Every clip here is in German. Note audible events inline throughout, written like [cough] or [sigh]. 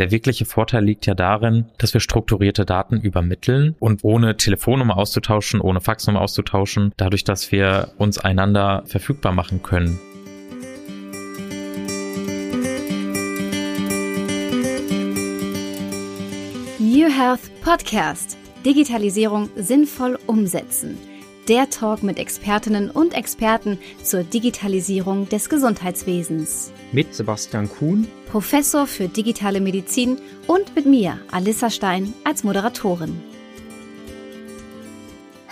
Der wirkliche Vorteil liegt ja darin, dass wir strukturierte Daten übermitteln und ohne Telefonnummer auszutauschen, ohne Faxnummer auszutauschen, dadurch, dass wir uns einander verfügbar machen können. New Health Podcast. Digitalisierung sinnvoll umsetzen. Der Talk mit Expertinnen und Experten zur Digitalisierung des Gesundheitswesens. Mit Sebastian Kuhn Professor für digitale Medizin und mit mir, Alissa Stein, als Moderatorin.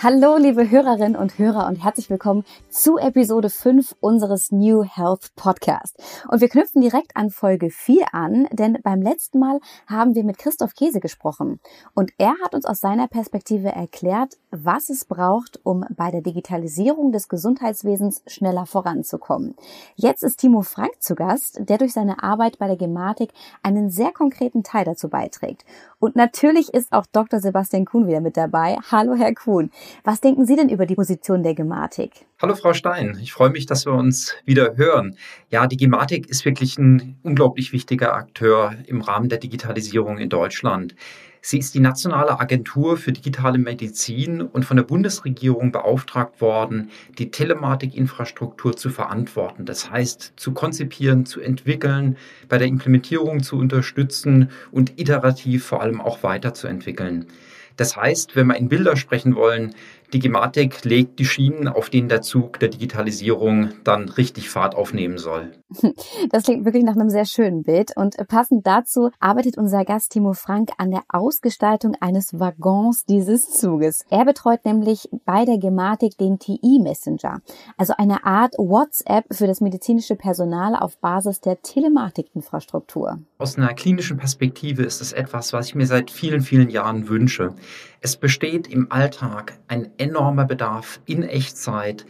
Hallo, liebe Hörerinnen und Hörer und herzlich willkommen zu Episode 5 unseres New Health Podcast. Und wir knüpfen direkt an Folge 4 an, denn beim letzten Mal haben wir mit Christoph Käse gesprochen. Und er hat uns aus seiner Perspektive erklärt, was es braucht, um bei der Digitalisierung des Gesundheitswesens schneller voranzukommen. Jetzt ist Timo Frank zu Gast, der durch seine Arbeit bei der Gematik einen sehr konkreten Teil dazu beiträgt. Und natürlich ist auch Dr. Sebastian Kuhn wieder mit dabei. Hallo, Herr Kuhn. Was denken Sie denn über die Position der Gematik? Hallo Frau Stein, ich freue mich, dass wir uns wieder hören. Ja, die Gematik ist wirklich ein unglaublich wichtiger Akteur im Rahmen der Digitalisierung in Deutschland. Sie ist die nationale Agentur für digitale Medizin und von der Bundesregierung beauftragt worden, die Telematikinfrastruktur zu verantworten. Das heißt, zu konzipieren, zu entwickeln, bei der Implementierung zu unterstützen und iterativ vor allem auch weiterzuentwickeln. Das heißt, wenn wir in Bilder sprechen wollen, die Gematik legt die Schienen, auf denen der Zug der Digitalisierung dann richtig Fahrt aufnehmen soll. [laughs] Das klingt wirklich nach einem sehr schönen Bild. Und passend dazu arbeitet unser Gast Timo Frank an der Ausgestaltung eines Waggons dieses Zuges. Er betreut nämlich bei der Gematik den TI-Messenger, also eine Art WhatsApp für das medizinische Personal auf Basis der Telematikinfrastruktur. Aus einer klinischen Perspektive ist es etwas, was ich mir seit vielen, vielen Jahren wünsche. Es besteht im Alltag ein enormer Bedarf in Echtzeit,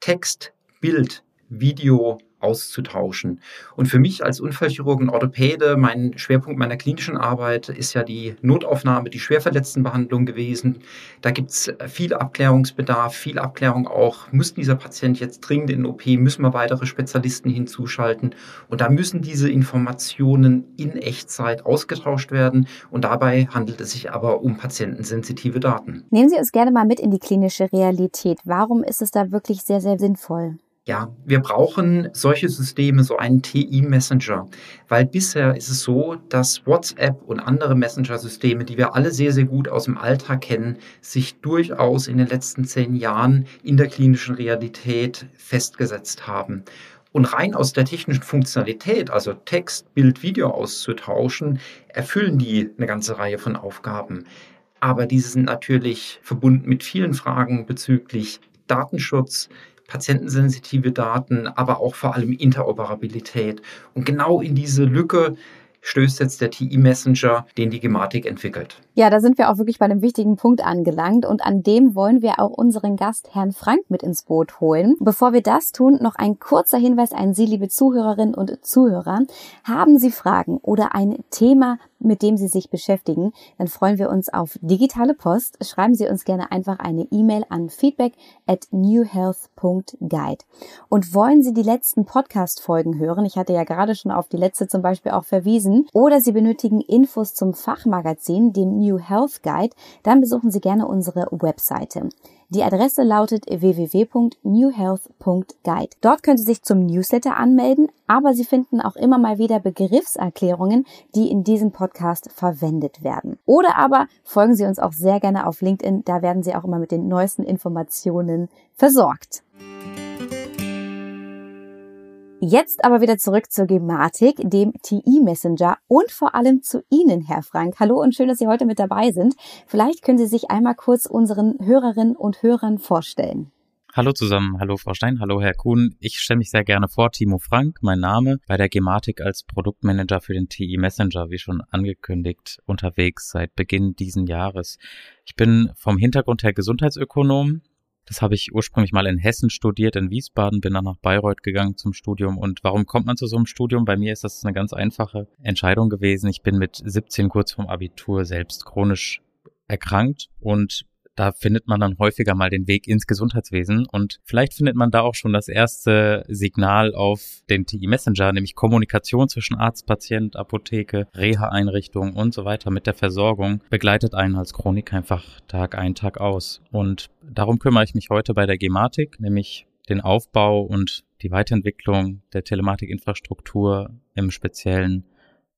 Text, Bild, Video auszutauschen. Und für mich als Unfallchirurgen Orthopäde, mein Schwerpunkt meiner klinischen Arbeit ist ja die Notaufnahme, die Schwerverletztenbehandlung gewesen. Da gibt es viel Abklärungsbedarf, viel Abklärung auch. Muss dieser Patient jetzt dringend in OP? Müssen wir weitere Spezialisten hinzuschalten? Und da müssen diese Informationen in Echtzeit ausgetauscht werden. Und dabei handelt es sich aber um patientensensitive Daten. Nehmen Sie uns gerne mal mit in die klinische Realität. Warum ist es da wirklich sehr, sehr sinnvoll? Ja, wir brauchen solche Systeme, so einen TI-Messenger, weil bisher ist es so, dass WhatsApp und andere Messenger-Systeme, die wir alle sehr, sehr gut aus dem Alltag kennen, sich durchaus in den letzten zehn Jahren in der klinischen Realität festgesetzt haben. Und rein aus der technischen Funktionalität, also Text, Bild, Video auszutauschen, erfüllen die eine ganze Reihe von Aufgaben. Aber diese sind natürlich verbunden mit vielen Fragen bezüglich Datenschutz, patientensensitive Daten, aber auch vor allem Interoperabilität. Und genau in diese Lücke stößt jetzt der TI-Messenger, den die Gematik entwickelt. Ja, da sind wir auch wirklich bei einem wichtigen Punkt angelangt und an dem wollen wir auch unseren Gast Herrn Frank mit ins Boot holen. Bevor wir das tun, noch ein kurzer Hinweis an Sie, liebe Zuhörerinnen und Zuhörer. Haben Sie Fragen oder ein Thema, mit dem Sie sich beschäftigen, dann freuen wir uns auf digitale Post. Schreiben Sie uns gerne einfach eine E-Mail an feedback at newhealth.guide. Und wollen Sie die letzten Podcast-Folgen hören? Ich hatte ja gerade schon auf die letzte zum Beispiel auch verwiesen. Oder Sie benötigen Infos zum Fachmagazin, dem New Health Guide, dann besuchen Sie gerne unsere Webseite. Die Adresse lautet www.newhealth.guide. Dort können Sie sich zum Newsletter anmelden, aber Sie finden auch immer mal wieder Begriffserklärungen, die in diesem Podcast verwendet werden. Oder aber folgen Sie uns auch sehr gerne auf LinkedIn, da werden Sie auch immer mit den neuesten Informationen versorgt. Jetzt aber wieder zurück zur Gematik, dem TI-Messenger und vor allem zu Ihnen, Herr Frank. Hallo und schön, dass Sie heute mit dabei sind. Vielleicht können Sie sich einmal kurz unseren Hörerinnen und Hörern vorstellen. Hallo zusammen, hallo Frau Stein, hallo Herr Kuhn. Ich stelle mich sehr gerne vor, Timo Frank, mein Name, bei der Gematik als Produktmanager für den TI Messenger, wie schon angekündigt, unterwegs seit Beginn diesen Jahres. Ich bin vom Hintergrund her Gesundheitsökonom, das habe ich ursprünglich mal in Hessen studiert, in Wiesbaden, bin dann nach Bayreuth gegangen zum Studium. Und warum kommt man zu so einem Studium? Bei mir ist das eine ganz einfache Entscheidung gewesen. Ich bin mit 17 kurz vorm Abitur selbst chronisch erkrankt und da findet man dann häufiger mal den Weg ins Gesundheitswesen und vielleicht findet man da auch schon das erste Signal auf den TI Messenger, nämlich Kommunikation zwischen Arzt, Patient, Apotheke, Reha-Einrichtung und so weiter mit der Versorgung begleitet einen als Chronik einfach Tag ein, Tag aus. Und darum kümmere ich mich heute bei der Gematik, nämlich den Aufbau und die Weiterentwicklung der Telematikinfrastruktur im speziellen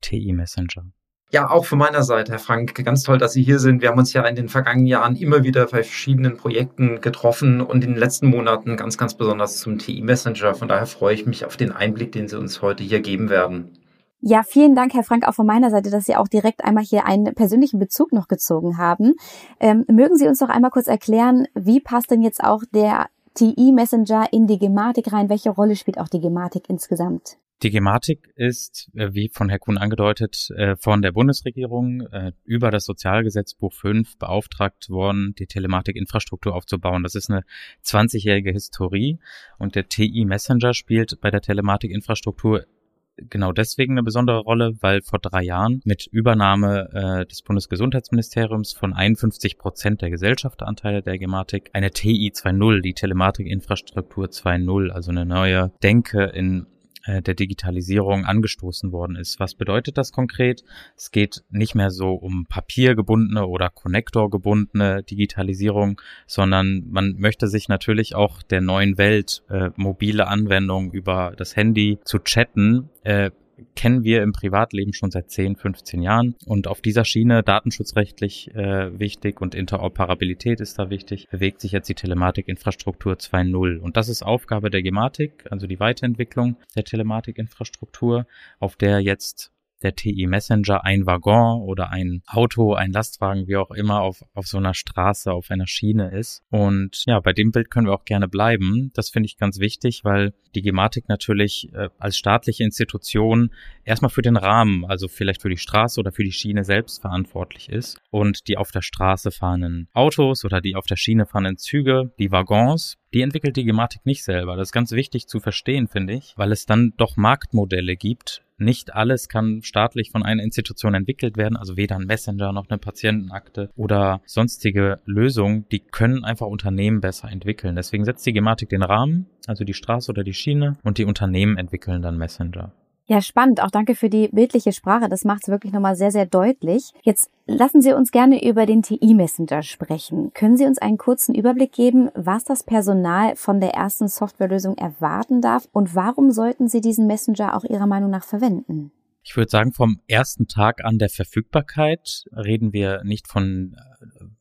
TI Messenger. Ja, auch von meiner Seite, Herr Frank, ganz toll, dass Sie hier sind. Wir haben uns ja in den vergangenen Jahren immer wieder bei verschiedenen Projekten getroffen und in den letzten Monaten ganz, ganz besonders zum TI Messenger. Von daher freue ich mich auf den Einblick, den Sie uns heute hier geben werden. Ja, vielen Dank, Herr Frank, auch von meiner Seite, dass Sie auch direkt einmal hier einen persönlichen Bezug noch gezogen haben. Ähm, mögen Sie uns doch einmal kurz erklären, wie passt denn jetzt auch der TI Messenger in die Gematik rein? Welche Rolle spielt auch die Gematik insgesamt? Die Gematik ist, äh, wie von Herr Kuhn angedeutet, äh, von der Bundesregierung äh, über das Sozialgesetzbuch 5 beauftragt worden, die Telematikinfrastruktur aufzubauen. Das ist eine 20-jährige Historie und der TI Messenger spielt bei der Telematikinfrastruktur genau deswegen eine besondere Rolle, weil vor drei Jahren mit Übernahme des Bundesgesundheitsministeriums von 51 Prozent der Gesellschaftsanteile der Gematik eine TI 2.0, die Telematikinfrastruktur 2.0, also eine neue Denke in der Digitalisierung angestoßen worden ist. Was bedeutet das konkret? Es geht nicht mehr so um papiergebundene oder konnektorgebundene Digitalisierung, sondern man möchte sich natürlich auch der neuen Welt, äh, mobile Anwendungen über das Handy zu chatten, äh, kennen wir im Privatleben schon seit 10, 15 Jahren. Und auf dieser Schiene, datenschutzrechtlich äh, wichtig und Interoperabilität ist da wichtig, bewegt sich jetzt die Telematikinfrastruktur 2.0. Und das ist Aufgabe der Gematik, also die Weiterentwicklung der Telematikinfrastruktur, auf der jetzt der TI Messenger ein Waggon oder ein Auto, ein Lastwagen, wie auch immer, auf, auf so einer Straße, auf einer Schiene ist. Und ja, bei dem Bild können wir auch gerne bleiben. Das finde ich ganz wichtig, weil die Gematik natürlich äh, als staatliche Institution erstmal für den Rahmen, also vielleicht für die Straße oder für die Schiene selbst verantwortlich ist. Und die auf der Straße fahrenden Autos oder die auf der Schiene fahrenden Züge, die Waggons, die entwickelt die Gematik nicht selber. Das ist ganz wichtig zu verstehen, finde ich, weil es dann doch Marktmodelle gibt. Nicht alles kann staatlich von einer Institution entwickelt werden, also weder ein Messenger noch eine Patientenakte oder sonstige Lösungen, die können einfach Unternehmen besser entwickeln. Deswegen setzt die Gematik den Rahmen, also die Straße oder die Schiene, und die Unternehmen entwickeln dann Messenger. Ja, spannend. Auch danke für die bildliche Sprache. Das macht es wirklich nochmal sehr, sehr deutlich. Jetzt lassen Sie uns gerne über den TI-Messenger sprechen. Können Sie uns einen kurzen Überblick geben, was das Personal von der ersten Softwarelösung erwarten darf und warum sollten Sie diesen Messenger auch Ihrer Meinung nach verwenden? Ich würde sagen, vom ersten Tag an der Verfügbarkeit reden wir nicht von,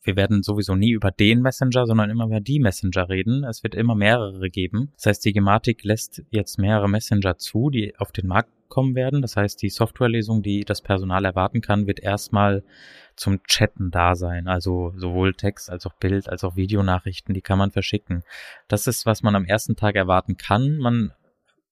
wir werden sowieso nie über den Messenger, sondern immer über die Messenger reden. Es wird immer mehrere geben. Das heißt, die Gematik lässt jetzt mehrere Messenger zu, die auf den Markt kommen werden. Das heißt, die Softwarelesung, die das Personal erwarten kann, wird erstmal zum Chatten da sein. Also sowohl Text als auch Bild als auch Videonachrichten, die kann man verschicken. Das ist, was man am ersten Tag erwarten kann. Man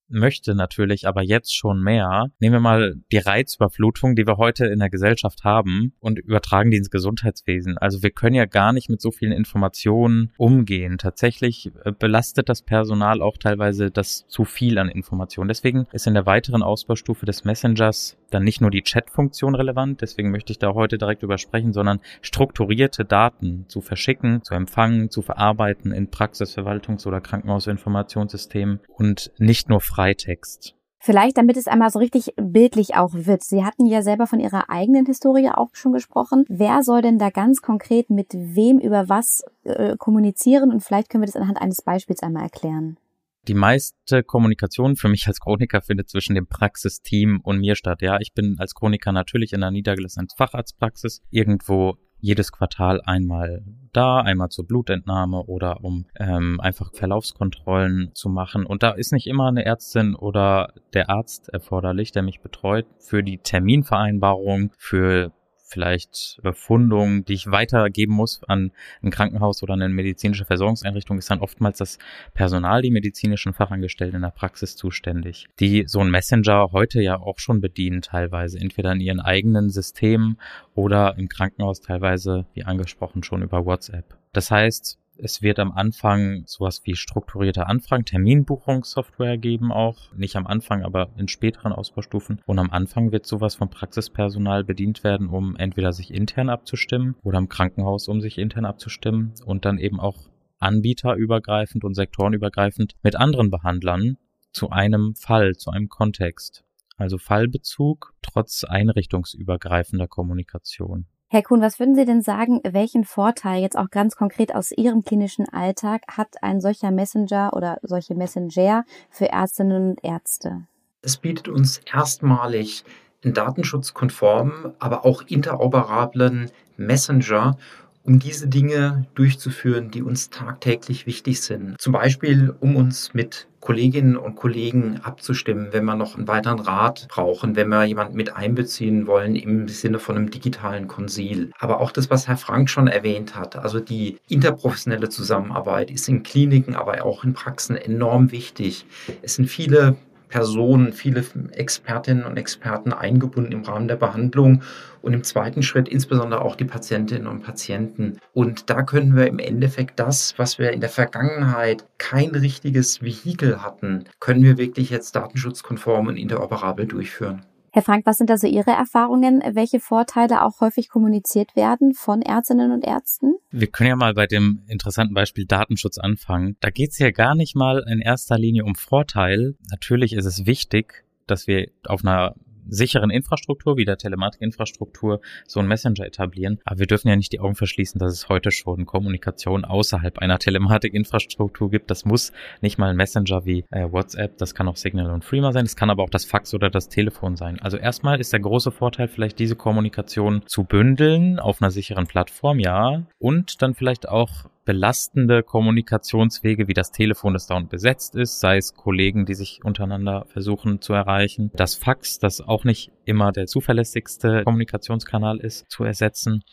möchte natürlich aber jetzt schon mehr. Nehmen wir mal die Reizüberflutung, die wir heute in der Gesellschaft haben und übertragen die ins Gesundheitswesen. Also wir können ja gar nicht mit so vielen Informationen umgehen. Tatsächlich äh, belastet das Personal auch teilweise das zu viel an Informationen. Deswegen ist in der weiteren Ausbaustufe des Messengers dann nicht nur die Chat-Funktion relevant, deswegen möchte ich da heute direkt drüber sprechen, sondern strukturierte Daten zu verschicken, zu empfangen, zu verarbeiten in Praxisverwaltungs- oder Krankenhausinformationssystemen und nicht nur Freitext. Vielleicht, damit es einmal so richtig bildlich auch wird. Sie hatten ja selber von Ihrer eigenen Historie auch schon gesprochen. Wer soll denn da ganz konkret mit wem über was äh, kommunizieren? Und vielleicht können wir das anhand eines Beispiels einmal erklären. Die meiste Kommunikation für mich als Chroniker findet zwischen dem Praxisteam und mir statt. Ja, ich bin als Chroniker natürlich in einer niedergelassenen Facharztpraxis irgendwo jedes Quartal einmal da, einmal zur Blutentnahme oder um ähm, einfach Verlaufskontrollen zu machen. Und da ist nicht immer eine Ärztin oder der Arzt erforderlich, der mich betreut für die Terminvereinbarung, für vielleicht Befundungen, die ich weitergeben muss an ein Krankenhaus oder eine medizinische Versorgungseinrichtung, ist dann oftmals das Personal, die medizinischen Fachangestellten in der Praxis zuständig, die so ein Messenger heute ja auch schon bedienen teilweise, entweder in ihren eigenen Systemen oder im Krankenhaus teilweise, wie angesprochen, schon über WhatsApp. Das heißt, Es wird am Anfang sowas wie strukturierte Anfragen, Terminbuchungssoftware geben auch. Nicht am Anfang, aber in späteren Ausbaustufen. Und am Anfang wird sowas vom Praxispersonal bedient werden, um entweder sich intern abzustimmen oder im Krankenhaus, um sich intern abzustimmen und dann eben auch anbieterübergreifend und sektorenübergreifend mit anderen Behandlern zu einem Fall, zu einem Kontext. Also Fallbezug trotz einrichtungsübergreifender Kommunikation. Herr Kuhn, was würden Sie denn sagen, welchen Vorteil jetzt auch ganz konkret aus Ihrem klinischen Alltag hat ein solcher Messenger oder solche Messenger für Ärztinnen und Ärzte? Es bietet uns erstmalig einen datenschutzkonformen, aber auch interoperablen Messenger, um diese Dinge durchzuführen, die uns tagtäglich wichtig sind. Zum Beispiel, um uns mit Kolleginnen und Kollegen abzustimmen, wenn wir noch einen weiteren Rat brauchen, wenn wir jemanden mit einbeziehen wollen im Sinne von einem digitalen Konsil. Aber auch das, was Herr Frank schon erwähnt hat, also die interprofessionelle Zusammenarbeit ist in Kliniken, aber auch in Praxen enorm wichtig. Es sind viele Personen, viele Expertinnen und Experten eingebunden im Rahmen der Behandlung und im zweiten Schritt insbesondere auch die Patientinnen und Patienten. Und da können wir im Endeffekt das, was wir in der Vergangenheit kein richtiges Vehikel hatten, können wir wirklich jetzt datenschutzkonform und interoperabel durchführen. Herr Frank, was sind also Ihre Erfahrungen, welche Vorteile auch häufig kommuniziert werden von Ärztinnen und Ärzten? Wir können ja mal bei dem interessanten Beispiel Datenschutz anfangen. Da geht es ja gar nicht mal in erster Linie um Vorteil. Natürlich ist es wichtig, dass wir auf einer sicheren Infrastruktur, wie der Telematikinfrastruktur, so einen Messenger etablieren. Aber wir dürfen ja nicht die Augen verschließen, dass es heute schon Kommunikation außerhalb einer Telematikinfrastruktur gibt. Das muss nicht mal ein Messenger wie äh, WhatsApp, das kann auch Signal und Freema sein, es kann aber auch das Fax oder das Telefon sein. Also erstmal ist der große Vorteil vielleicht diese Kommunikation zu bündeln auf einer sicheren Plattform, ja, und dann vielleicht auch belastende Kommunikationswege wie das Telefon, das dauernd besetzt ist, sei es Kollegen, die sich untereinander versuchen zu erreichen, das Fax, das auch nicht immer der zuverlässigste Kommunikationskanal ist, zu ersetzen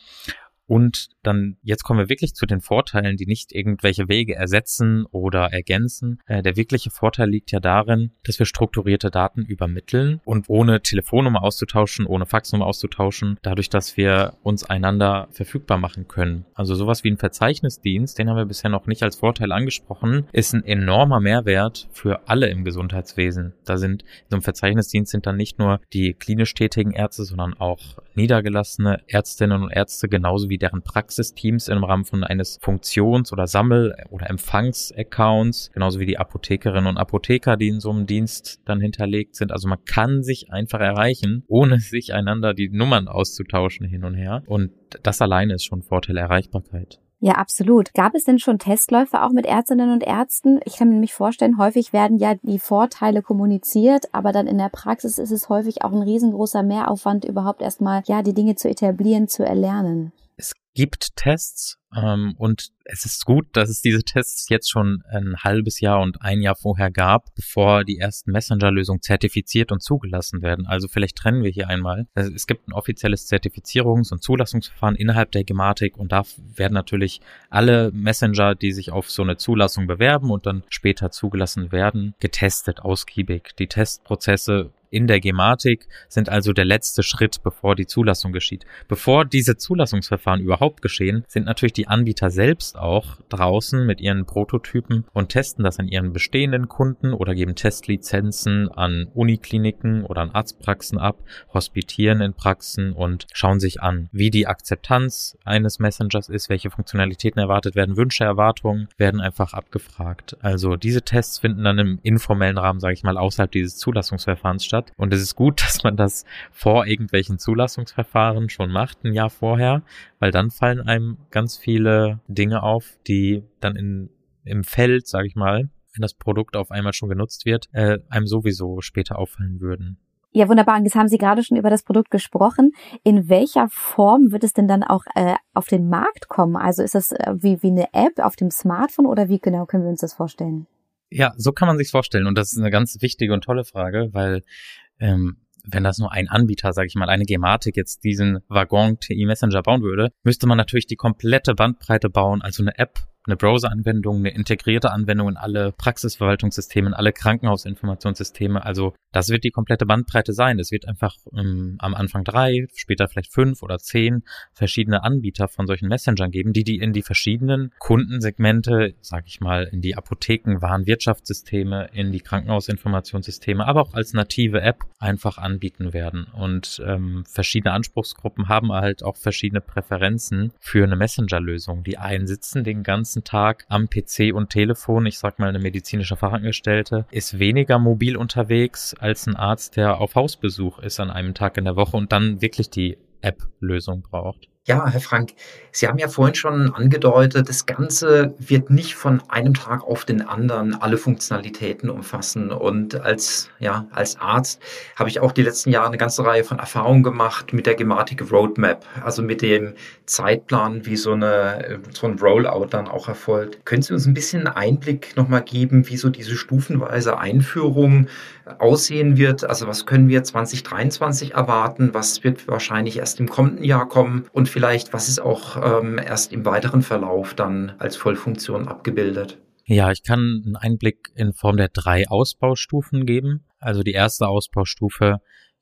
und dann, jetzt kommen wir wirklich zu den Vorteilen, die nicht irgendwelche Wege ersetzen oder ergänzen. Äh, der wirkliche Vorteil liegt ja darin, dass wir strukturierte Daten übermitteln und ohne Telefonnummer auszutauschen, ohne Faxnummer auszutauschen, dadurch, dass wir uns einander verfügbar machen können. Also sowas wie ein Verzeichnisdienst, den haben wir bisher noch nicht als Vorteil angesprochen, ist ein enormer Mehrwert für alle im Gesundheitswesen. Da sind, in so einem Verzeichnisdienst sind dann nicht nur die klinisch tätigen Ärzte, sondern auch niedergelassene Ärztinnen und Ärzte genauso wie deren Praxisteams im Rahmen von eines Funktions- oder Sammel- oder Empfangs-Accounts, genauso wie die Apothekerinnen und Apotheker, die in so einem Dienst dann hinterlegt sind. Also man kann sich einfach erreichen, ohne sich einander die Nummern auszutauschen hin und her. Und das alleine ist schon Vorteil Erreichbarkeit. Ja, absolut. Gab es denn schon Testläufe auch mit Ärztinnen und Ärzten? Ich kann mir nämlich vorstellen, häufig werden ja die Vorteile kommuniziert, aber dann in der Praxis ist es häufig auch ein riesengroßer Mehraufwand, überhaupt erstmal, ja, die Dinge zu etablieren, zu erlernen. Es gibt Tests ähm, und es ist gut, dass es diese Tests jetzt schon ein halbes Jahr und ein Jahr vorher gab, bevor die ersten Messenger-Lösungen zertifiziert und zugelassen werden. Also vielleicht trennen wir hier einmal. Es gibt ein offizielles Zertifizierungs- und Zulassungsverfahren innerhalb der Gematik und da werden natürlich alle Messenger, die sich auf so eine Zulassung bewerben und dann später zugelassen werden, getestet ausgiebig. Die Testprozesse in der Gematik sind also der letzte Schritt, bevor die Zulassung geschieht. Bevor diese Zulassungsverfahren überhaupt geschehen, sind natürlich die Anbieter selbst auch draußen mit ihren Prototypen und testen das an ihren bestehenden Kunden oder geben Testlizenzen an Unikliniken oder an Arztpraxen ab, hospitieren in Praxen und schauen sich an, wie die Akzeptanz eines Messengers ist, welche Funktionalitäten erwartet werden, Wünsche, Erwartungen werden einfach abgefragt. Also diese Tests finden dann im informellen Rahmen, sage ich mal, außerhalb dieses Zulassungsverfahrens statt. Und es ist gut, [laughs] dass man das vor irgendwelchen Zulassungsverfahren schon macht, ein Jahr vorher, weil dann fallen einem ganz viele Dinge auf, die dann in, im Feld, sage ich mal, wenn das Produkt auf einmal schon genutzt wird, äh, einem sowieso später auffallen würden. Ja, wunderbar. Und jetzt haben Sie gerade schon über das Produkt gesprochen. In welcher Form wird es denn dann auch äh, auf den Markt kommen? Also ist das äh, wie, wie eine App auf dem Smartphone oder wie genau können wir uns das vorstellen? Ja, so kann man sich's vorstellen. Und das ist eine ganz wichtige und tolle Frage, weil ähm, wenn das nur ein Anbieter, sage ich mal, eine Gematik jetzt diesen Waggon TI Messenger bauen würde, müsste man natürlich die komplette Bandbreite bauen, also eine App eine Browser-Anwendung, eine integrierte Anwendung in alle Praxisverwaltungssysteme, in alle Krankenhausinformationssysteme. Also das wird die komplette Bandbreite sein. Es wird einfach ähm, am Anfang drei, später vielleicht fünf oder zehn verschiedene Anbieter von solchen Messengern geben, die die in die verschiedenen Kundensegmente, sag ich mal, in die Apotheken, Warenwirtschaftssysteme, in die Krankenhausinformationssysteme, aber auch als native App einfach anbieten werden. Und ähm, verschiedene Anspruchsgruppen haben halt auch verschiedene Präferenzen für eine Messenger-Lösung. Die einen sitzen den ganzen ganzen Tag am PC und Telefon. Ich sag mal, eine medizinische Fachangestellte ist weniger mobil unterwegs als ein Arzt, der auf Hausbesuch ist an einem Tag in der Woche und dann wirklich die App-Lösung braucht. Ja, Herr Frank, Sie haben ja vorhin schon angedeutet, das Ganze wird nicht von einem Tag auf den anderen alle Funktionalitäten umfassen. Und als, ja, als Arzt habe ich auch die letzten Jahre eine ganze Reihe von Erfahrungen gemacht mit der Gematik Roadmap, also mit dem Zeitplan, wie so, eine, so ein Rollout dann auch erfolgt. Können Sie uns ein bisschen Einblick nochmal geben, wie so diese stufenweise Einführung aussehen wird? Also was können wir 2023 erwarten? Was wird wahrscheinlich erst im kommenden Jahr kommen? Und vielleicht, was ist auch ähm, erst im weiteren Verlauf dann als Vollfunktion abgebildet? Ja, ich kann einen Einblick in Form der drei Ausbaustufen geben. Also die erste Ausbaustufe,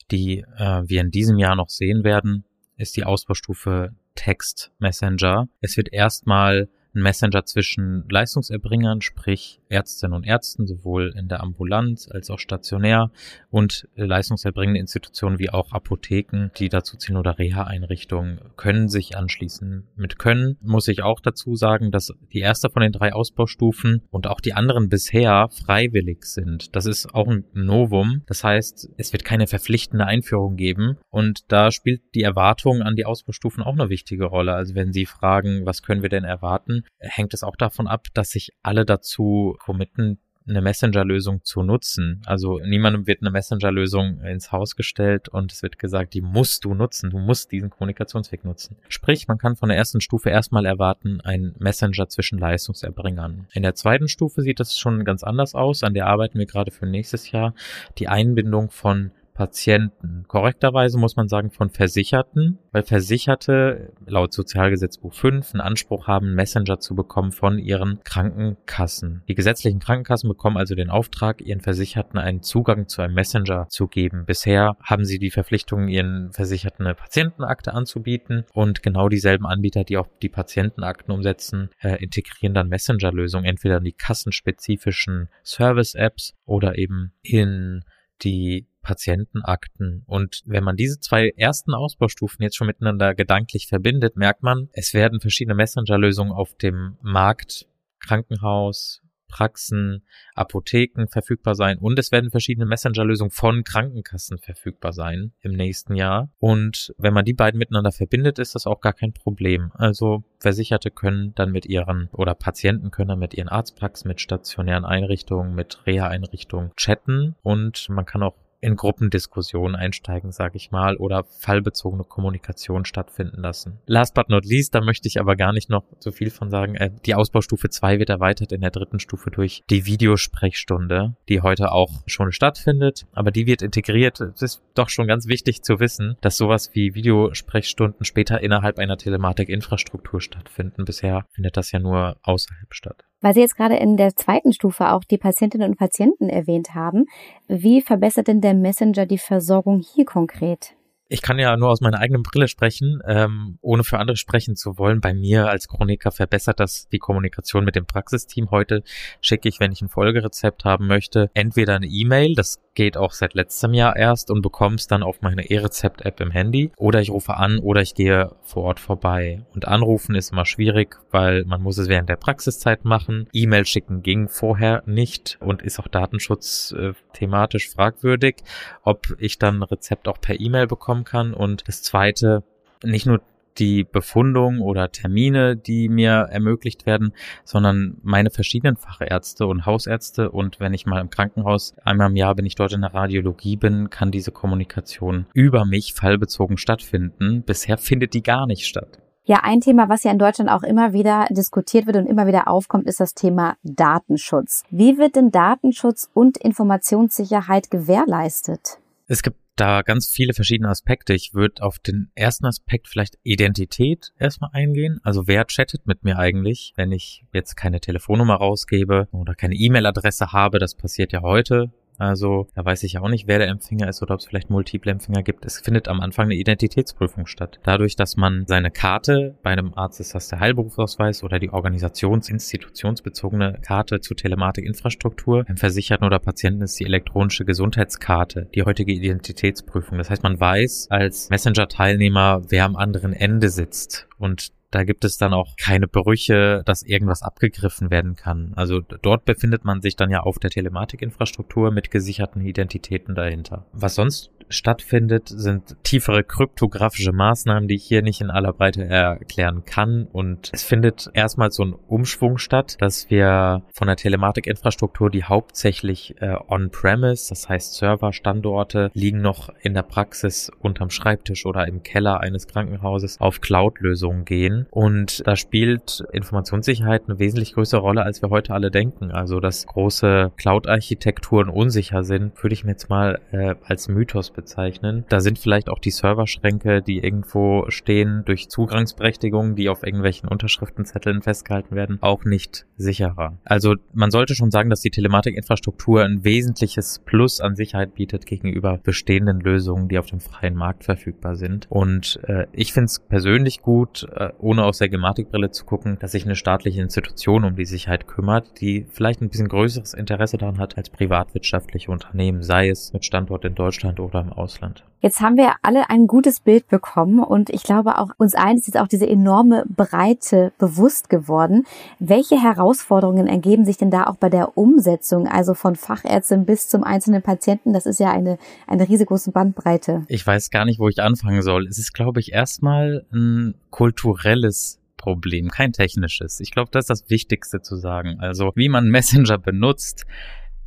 die äh, wir in diesem Jahr noch sehen werden, ist die Ausbaustufe Text Messenger. Es wird erstmal ein Messenger zwischen Leistungserbringern, sprich Ärztinnen und Ärzten, sowohl in der Ambulanz als auch stationär und leistungserbringende Institutionen wie auch Apotheken, die dazu ziehen oder Reha-Einrichtungen können sich anschließen. Mit können muss ich auch dazu sagen, dass die erste von den drei Ausbaustufen und auch die anderen bisher freiwillig sind. Das ist auch ein Novum. Das heißt, es wird keine verpflichtende Einführung geben und da spielt die Erwartung an die Ausbaustufen auch eine wichtige Rolle. Also wenn Sie fragen, was können wir denn erwarten, hängt es auch davon ab, dass sich alle dazu committen, eine Messenger-Lösung zu nutzen. Also niemandem wird eine Messenger-Lösung ins Haus gestellt und es wird gesagt, die musst du nutzen, du musst diesen Kommunikationsweg nutzen. Sprich, man kann von der ersten Stufe erstmal erwarten, ein Messenger zwischen Leistungserbringern. In der zweiten Stufe sieht das schon ganz anders aus, an der arbeiten wir gerade für nächstes Jahr. Die Einbindung von Patienten. Korrekterweise muss man sagen von Versicherten, weil Versicherte laut Sozialgesetzbuch 5 einen Anspruch haben, Messenger zu bekommen von ihren Krankenkassen. Die gesetzlichen Krankenkassen bekommen also den Auftrag, ihren Versicherten einen Zugang zu einem Messenger zu geben. Bisher haben sie die Verpflichtung, ihren Versicherten eine Patientenakte anzubieten und genau dieselben Anbieter, die auch die Patientenakten umsetzen, äh, integrieren dann Messenger-Lösungen entweder in die kassenspezifischen Service-Apps oder eben in die Patientenakten. Und wenn man diese zwei ersten Ausbaustufen jetzt schon miteinander gedanklich verbindet, merkt man, es werden verschiedene Messenger-Lösungen auf dem Markt, Krankenhaus, Praxen, Apotheken verfügbar sein und es werden verschiedene Messenger-Lösungen von Krankenkassen verfügbar sein im nächsten Jahr. Und wenn man die beiden miteinander verbindet, ist das auch gar kein Problem. Also Versicherte können dann mit ihren oder Patienten können dann mit ihren Arztpraxen, mit stationären Einrichtungen, mit Reha-Einrichtungen chatten und man kann auch in Gruppendiskussionen einsteigen, sage ich mal, oder fallbezogene Kommunikation stattfinden lassen. Last but not least, da möchte ich aber gar nicht noch so viel von sagen. Äh, die Ausbaustufe 2 wird erweitert in der dritten Stufe durch die Videosprechstunde, die heute auch schon stattfindet, aber die wird integriert. Es ist doch schon ganz wichtig zu wissen, dass sowas wie Videosprechstunden später innerhalb einer Telematik-Infrastruktur stattfinden. Bisher findet das ja nur außerhalb statt. Weil Sie jetzt gerade in der zweiten Stufe auch die Patientinnen und Patienten erwähnt haben, wie verbessert denn der Messenger die Versorgung hier konkret? Ich kann ja nur aus meiner eigenen Brille sprechen, ähm, ohne für andere sprechen zu wollen. Bei mir als Chroniker verbessert das die Kommunikation mit dem Praxisteam. Heute schicke ich, wenn ich ein Folgerezept haben möchte, entweder eine E-Mail, das geht auch seit letztem Jahr erst und bekommst dann auf meine E-Rezept-App im Handy, oder ich rufe an oder ich gehe vor Ort vorbei. Und anrufen ist immer schwierig, weil man muss es während der Praxiszeit machen. E-Mail schicken ging vorher nicht und ist auch Datenschutz äh, thematisch fragwürdig, ob ich dann Rezept auch per E-Mail bekomme bekommen kann. Und das zweite, nicht nur die Befundung oder Termine, die mir ermöglicht werden, sondern meine verschiedenen Fachärzte und Hausärzte und wenn ich mal im Krankenhaus einmal im Jahr bin ich dort in der Radiologie bin, kann diese Kommunikation über mich fallbezogen stattfinden. Bisher findet die gar nicht statt. Ja, ein Thema, was ja in Deutschland auch immer wieder diskutiert wird und immer wieder aufkommt, ist das Thema Datenschutz. Wie wird denn Datenschutz und Informationssicherheit gewährleistet? Es gibt da ganz viele verschiedene Aspekte. Ich würde auf den ersten Aspekt vielleicht Identität erstmal eingehen. Also wer chattet mit mir eigentlich, wenn ich jetzt keine Telefonnummer rausgebe oder keine E-Mail-Adresse habe? Das passiert ja heute also da weiß ich ja auch nicht, wer der Empfänger ist oder ob es vielleicht multiple Empfänger gibt. Es findet am Anfang eine Identitätsprüfung statt. Dadurch, dass man seine Karte, bei einem Arzt ist das der Heilberufsausweis oder die organisations-institutionsbezogene Karte zur Telematikinfrastruktur, beim Versicherten oder Patienten ist die elektronische Gesundheitskarte, die heutige Identitätsprüfung. Das heißt, man weiß als Messenger-Teilnehmer, wer am anderen Ende sitzt. Und da gibt es dann auch keine Brüche, dass irgendwas abgegriffen werden kann. Also dort befindet man sich dann ja auf der Telematikinfrastruktur mit gesicherten Identitäten dahinter. Was sonst stattfindet, sind tiefere kryptografische Maßnahmen, die ich hier nicht in aller Breite erklären kann. Und es findet erstmal so ein Umschwung statt, dass wir von der Telematikinfrastruktur, die hauptsächlich äh, on-premise, das heißt Serverstandorte, liegen noch in der Praxis unterm Schreibtisch oder im Keller eines Krankenhauses auf Cloud-Lösungen gehen. Und da spielt Informationssicherheit eine wesentlich größere Rolle, als wir heute alle denken. Also, dass große Cloud-Architekturen unsicher sind, würde ich mir jetzt mal äh, als Mythos bezeichnen. Da sind vielleicht auch die Serverschränke, die irgendwo stehen, durch Zugangsberechtigungen, die auf irgendwelchen Unterschriftenzetteln festgehalten werden, auch nicht sicherer. Also man sollte schon sagen, dass die Telematikinfrastruktur ein wesentliches Plus an Sicherheit bietet gegenüber bestehenden Lösungen, die auf dem freien Markt verfügbar sind. Und äh, ich finde es persönlich gut, äh, ohne aus der Gematikbrille zu gucken, dass sich eine staatliche Institution um die Sicherheit kümmert, die vielleicht ein bisschen größeres Interesse daran hat als privatwirtschaftliche Unternehmen, sei es mit Standort in Deutschland oder im Ausland. Jetzt haben wir alle ein gutes Bild bekommen und ich glaube auch uns allen ist jetzt auch diese enorme Breite bewusst geworden. Welche Herausforderungen ergeben sich denn da auch bei der Umsetzung, also von Fachärztin bis zum einzelnen Patienten? Das ist ja eine, eine riesengroße Bandbreite. Ich weiß gar nicht, wo ich anfangen soll. Es ist, glaube ich, erstmal ein kulturelles Problem, kein technisches. Ich glaube, das ist das Wichtigste zu sagen. Also, wie man Messenger benutzt,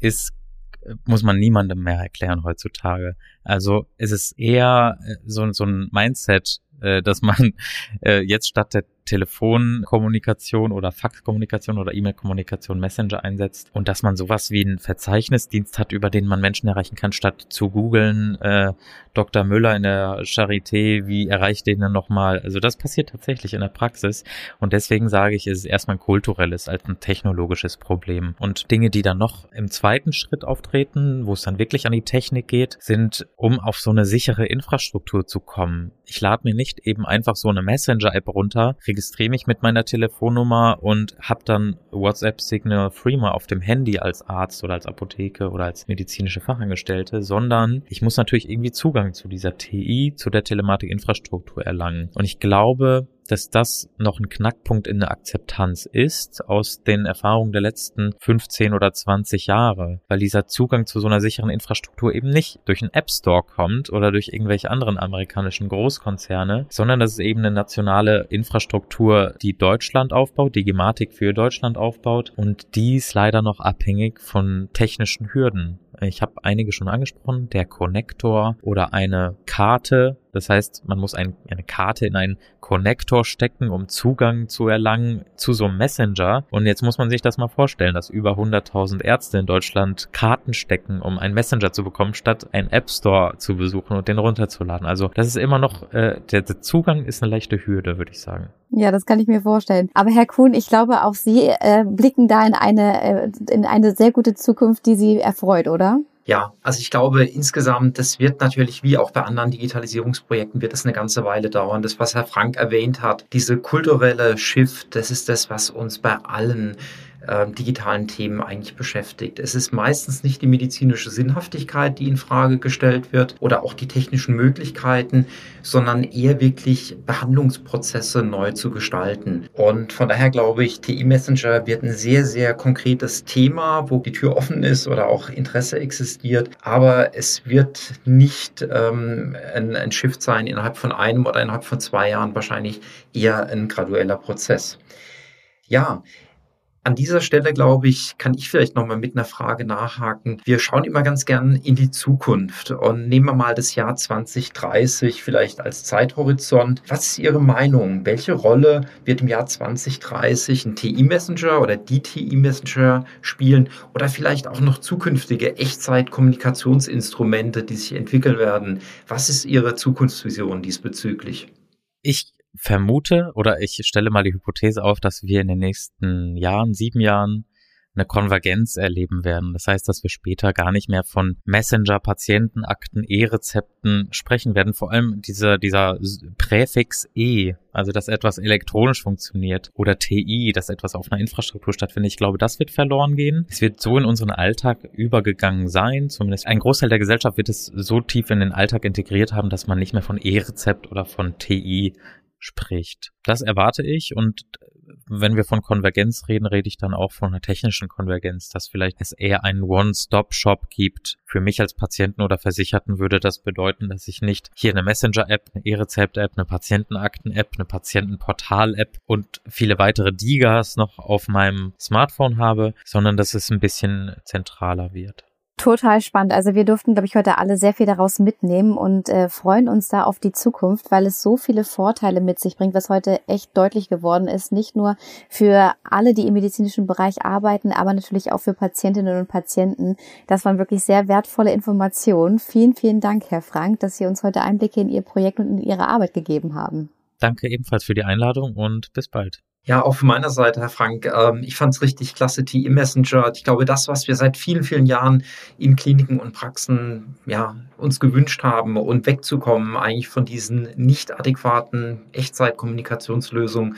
ist muss man niemandem mehr erklären heutzutage. Also es ist eher äh, so, so ein Mindset, äh, dass man [laughs] äh, jetzt statt der Telefonkommunikation oder Faxkommunikation oder E-Mail-Kommunikation Messenger einsetzt und dass man sowas wie einen Verzeichnisdienst hat, über den man Menschen erreichen kann, statt zu googeln, äh, Dr. Müller in der Charité, wie erreicht den dann nochmal? Also das passiert tatsächlich in der Praxis und deswegen sage ich, es ist erstmal ein kulturelles als ein technologisches Problem. Und Dinge, die dann noch im zweiten Schritt auftreten, wo es dann wirklich an die Technik geht, sind, um auf so eine sichere Infrastruktur zu kommen. Ich lade mir nicht eben einfach so eine Messenger-App runter, registriere mich mit meiner Telefonnummer und habe dann WhatsApp Signal Freema auf dem Handy als Arzt oder als Apotheke oder als medizinische Fachangestellte, sondern ich muss natürlich irgendwie Zugang zu dieser TI, zu der Telematikinfrastruktur erlangen. Und ich glaube, dass das noch ein Knackpunkt in der Akzeptanz ist aus den Erfahrungen der letzten 15 oder 20 Jahre, weil dieser Zugang zu so einer sicheren Infrastruktur eben nicht durch einen App Store kommt oder durch irgendwelche anderen amerikanischen Großkonzerne, sondern das ist eben eine nationale Infrastruktur, die Deutschland aufbaut, die Gematik für Deutschland aufbaut und die ist leider noch abhängig von technischen Hürden. Ich habe einige schon angesprochen, der Connector oder eine Karte. Das heißt, man muss ein, eine Karte in einen Connector stecken, um Zugang zu erlangen zu so einem Messenger. Und jetzt muss man sich das mal vorstellen, dass über 100.000 Ärzte in Deutschland Karten stecken, um einen Messenger zu bekommen, statt einen App Store zu besuchen und den runterzuladen. Also das ist immer noch, äh, der, der Zugang ist eine leichte Hürde, würde ich sagen. Ja, das kann ich mir vorstellen. Aber Herr Kuhn, ich glaube, auch Sie äh, blicken da in eine, äh, in eine sehr gute Zukunft, die Sie erfreut, oder? Ja, also ich glaube insgesamt, das wird natürlich wie auch bei anderen Digitalisierungsprojekten wird es eine ganze Weile dauern. Das, was Herr Frank erwähnt hat, diese kulturelle Shift, das ist das, was uns bei allen äh, digitalen Themen eigentlich beschäftigt. Es ist meistens nicht die medizinische Sinnhaftigkeit, die in Frage gestellt wird oder auch die technischen Möglichkeiten, sondern eher wirklich Behandlungsprozesse neu zu gestalten. Und von daher glaube ich, TI Messenger wird ein sehr, sehr konkretes Thema, wo die Tür offen ist oder auch Interesse existiert. Aber es wird nicht ähm, ein, ein Shift sein innerhalb von einem oder innerhalb von zwei Jahren, wahrscheinlich eher ein gradueller Prozess. Ja, An dieser Stelle, glaube ich, kann ich vielleicht nochmal mit einer Frage nachhaken. Wir schauen immer ganz gern in die Zukunft und nehmen wir mal das Jahr 2030 vielleicht als Zeithorizont. Was ist Ihre Meinung? Welche Rolle wird im Jahr 2030 ein TI-Messenger oder die TI-Messenger spielen oder vielleicht auch noch zukünftige Echtzeit-Kommunikationsinstrumente, die sich entwickeln werden? Was ist Ihre Zukunftsvision diesbezüglich? Ich vermute oder ich stelle mal die Hypothese auf, dass wir in den nächsten Jahren, sieben Jahren, eine Konvergenz erleben werden. Das heißt, dass wir später gar nicht mehr von Messenger, Patientenakten, E-Rezepten sprechen werden. Vor allem dieser, dieser Präfix E, also dass etwas elektronisch funktioniert oder TI, dass etwas auf einer Infrastruktur stattfindet. Ich glaube, das wird verloren gehen. Es wird so in unseren Alltag übergegangen sein. Zumindest ein Großteil der Gesellschaft wird es so tief in den Alltag integriert haben, dass man nicht mehr von E-Rezept oder von TI spricht. Das erwarte ich und wenn wir von Konvergenz reden, rede ich dann auch von einer technischen Konvergenz, dass vielleicht es eher einen One-Stop-Shop gibt. Für mich als Patienten oder Versicherten würde das bedeuten, dass ich nicht hier eine Messenger-App, eine E-Rezept-App, eine Patientenakten-App, eine Patientenportal-App und viele weitere Digas noch auf meinem Smartphone habe, sondern dass es ein bisschen zentraler wird. Total spannend. Also wir durften, glaube ich, heute alle sehr viel daraus mitnehmen und äh, freuen uns da auf die Zukunft, weil es so viele Vorteile mit sich bringt, was heute echt deutlich geworden ist. Nicht nur für alle, die im medizinischen Bereich arbeiten, aber natürlich auch für Patientinnen und Patienten. Das waren wirklich sehr wertvolle Informationen. Vielen, vielen Dank, Herr Frank, dass Sie uns heute Einblicke in Ihr Projekt und in Ihre Arbeit gegeben haben. Danke ebenfalls für die Einladung und bis bald. Ja, auch von meiner Seite, Herr Frank. Ähm, ich fand es richtig klasse, TI Messenger. Ich glaube, das, was wir seit vielen, vielen Jahren in Kliniken und Praxen ja, uns gewünscht haben und wegzukommen eigentlich von diesen nicht adäquaten Echtzeitkommunikationslösungen.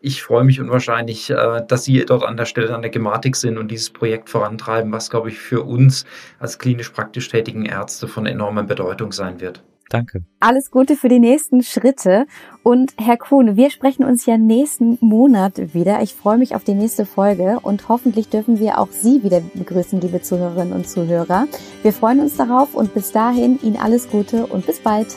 Ich freue mich unwahrscheinlich, äh, dass Sie dort an der Stelle an der Gematik sind und dieses Projekt vorantreiben, was, glaube ich, für uns als klinisch praktisch tätigen Ärzte von enormer Bedeutung sein wird. Danke. Alles Gute für die nächsten Schritte. Und Herr Kuhn, wir sprechen uns ja nächsten Monat wieder. Ich freue mich auf die nächste Folge und hoffentlich dürfen wir auch Sie wieder begrüßen, liebe Zuhörerinnen und Zuhörer. Wir freuen uns darauf und bis dahin Ihnen alles Gute und bis bald.